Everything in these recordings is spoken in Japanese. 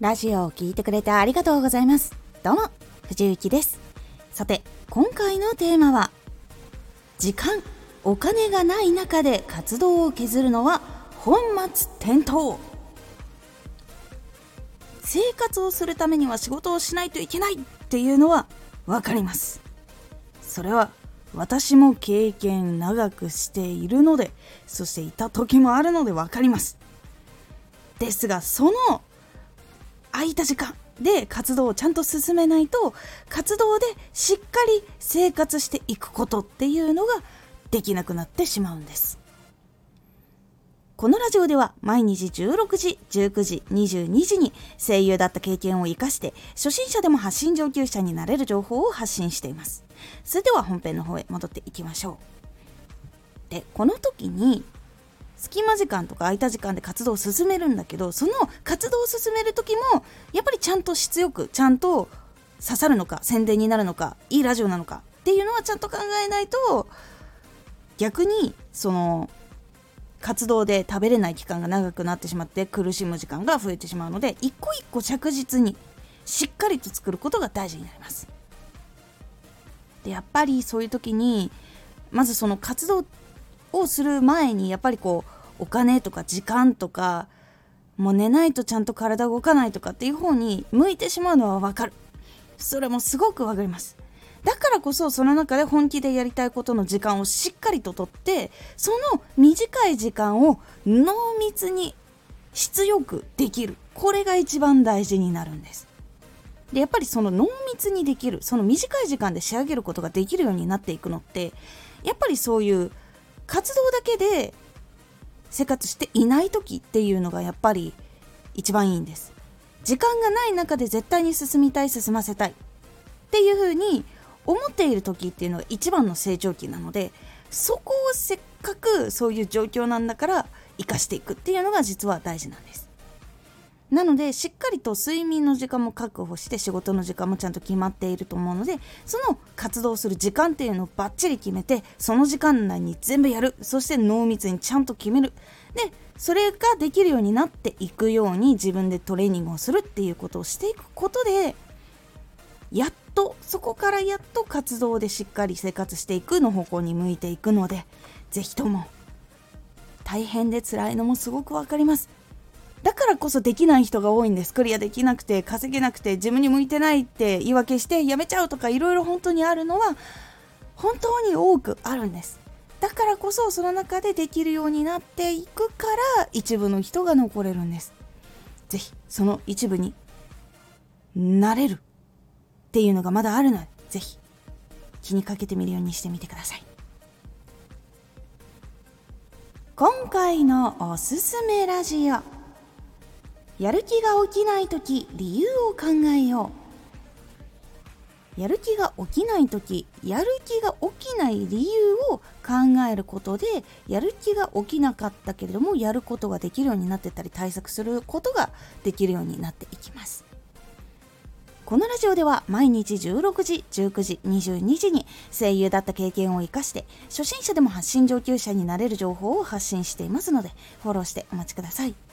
ラジオを聴いてくれてありがとうございます。どうも、藤幸です。さて、今回のテーマは、時間、お金がない中で活動を削るのは本末転倒。生活をするためには仕事をしないといけないっていうのは分かります。それは私も経験長くしているので、そしていた時もあるので分かります。ですが、その空いた時間で活動をちゃんと進めないと活動でしっかり生活していくことっていうのができなくなってしまうんですこのラジオでは毎日16時、19時、22時に声優だった経験を生かして初心者でも発信上級者になれる情報を発信しています。それでは本編の方へ戻っていきましょう。で、この時に隙間時間とか空いた時間で活動を進めるんだけどその活動を進める時もやっぱりちゃんと質よくちゃんと刺さるのか宣伝になるのかいいラジオなのかっていうのはちゃんと考えないと逆にその活動で食べれない期間が長くなってしまって苦しむ時間が増えてしまうので一個一個着実にしっかりと作ることが大事になります。でやっぱりそういう時にまずその活動をする前にやっぱりこうお金とか時間とかもう寝ないとちゃんと体動かないとかっていう方に向いてしまうのはわかる。それもすごくわかります。だからこそその中で本気でやりたいことの時間をしっかりととってその短い時間を濃密に質よくできる。これが一番大事になるんです。でやっぱりその濃密にできるその短い時間で仕上げることができるようになっていくのってやっぱりそういう活動だけで生活していない時っていうのがやっぱり一番いいんです。時間がない中で絶対に進みたい進ませたいっていう風に思っている時っていうのが一番の成長期なのでそこをせっかくそういう状況なんだから生かしていくっていうのが実は大事なんです。なのでしっかりと睡眠の時間も確保して仕事の時間もちゃんと決まっていると思うのでその活動する時間っていうのをバッチリ決めてその時間内に全部やる。そして濃密にちゃんと決める。でそれができるようになっていくように自分でトレーニングをするっていうことをしていくことでやっとそこからやっと活動でしっかり生活していくの方向に向いていくので是非とも大変で辛いのもすごく分かります。だからこそできない人が多いんです。クリアできなくて稼げなくて自分に向いてないって言い訳してやめちゃうとかいろいろ本当にあるのは本当に多くあるんです。だからこそその中でできるようになっていくから一部の人が残れるんです。是非その一部になれるっていうのがまだあるので是非気にかけてみるようにしてみてください。今回のおすすめラジオ。やる気が起きない時理由を考えようやる気が起きない時やる気が起きない理由を考えることでやる気が起きなかったけれどもやることができるようになってたり対策することができるようになっていきますこのラジオでは毎日16時、19時、22時に声優だった経験を活かして初心者でも発信上級者になれる情報を発信していますのでフォローしてお待ちください。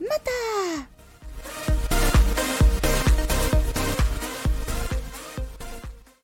また。